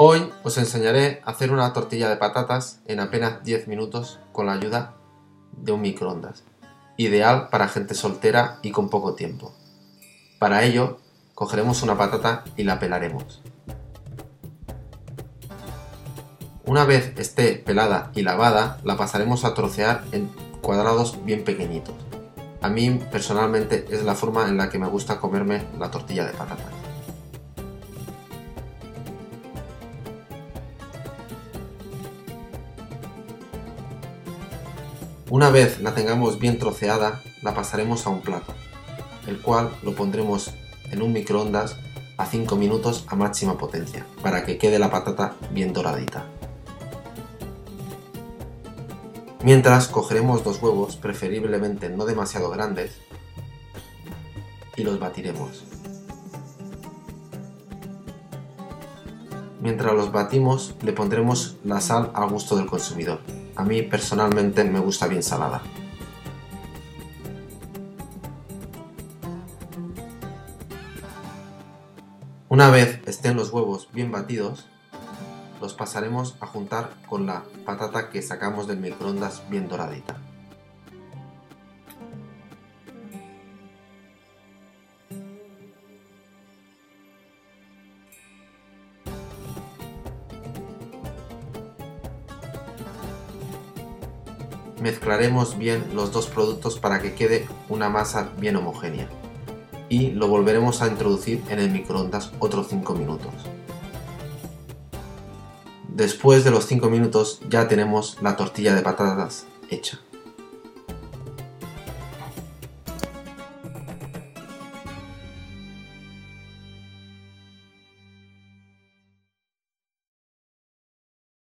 Hoy os enseñaré a hacer una tortilla de patatas en apenas 10 minutos con la ayuda de un microondas, ideal para gente soltera y con poco tiempo. Para ello, cogeremos una patata y la pelaremos. Una vez esté pelada y lavada, la pasaremos a trocear en cuadrados bien pequeñitos. A mí personalmente es la forma en la que me gusta comerme la tortilla de patatas. Una vez la tengamos bien troceada, la pasaremos a un plato, el cual lo pondremos en un microondas a 5 minutos a máxima potencia, para que quede la patata bien doradita. Mientras cogeremos dos huevos, preferiblemente no demasiado grandes, y los batiremos. Mientras los batimos le pondremos la sal al gusto del consumidor. A mí personalmente me gusta bien salada. Una vez estén los huevos bien batidos, los pasaremos a juntar con la patata que sacamos del microondas bien doradita. Mezclaremos bien los dos productos para que quede una masa bien homogénea y lo volveremos a introducir en el microondas otros 5 minutos. Después de los 5 minutos ya tenemos la tortilla de patatas hecha.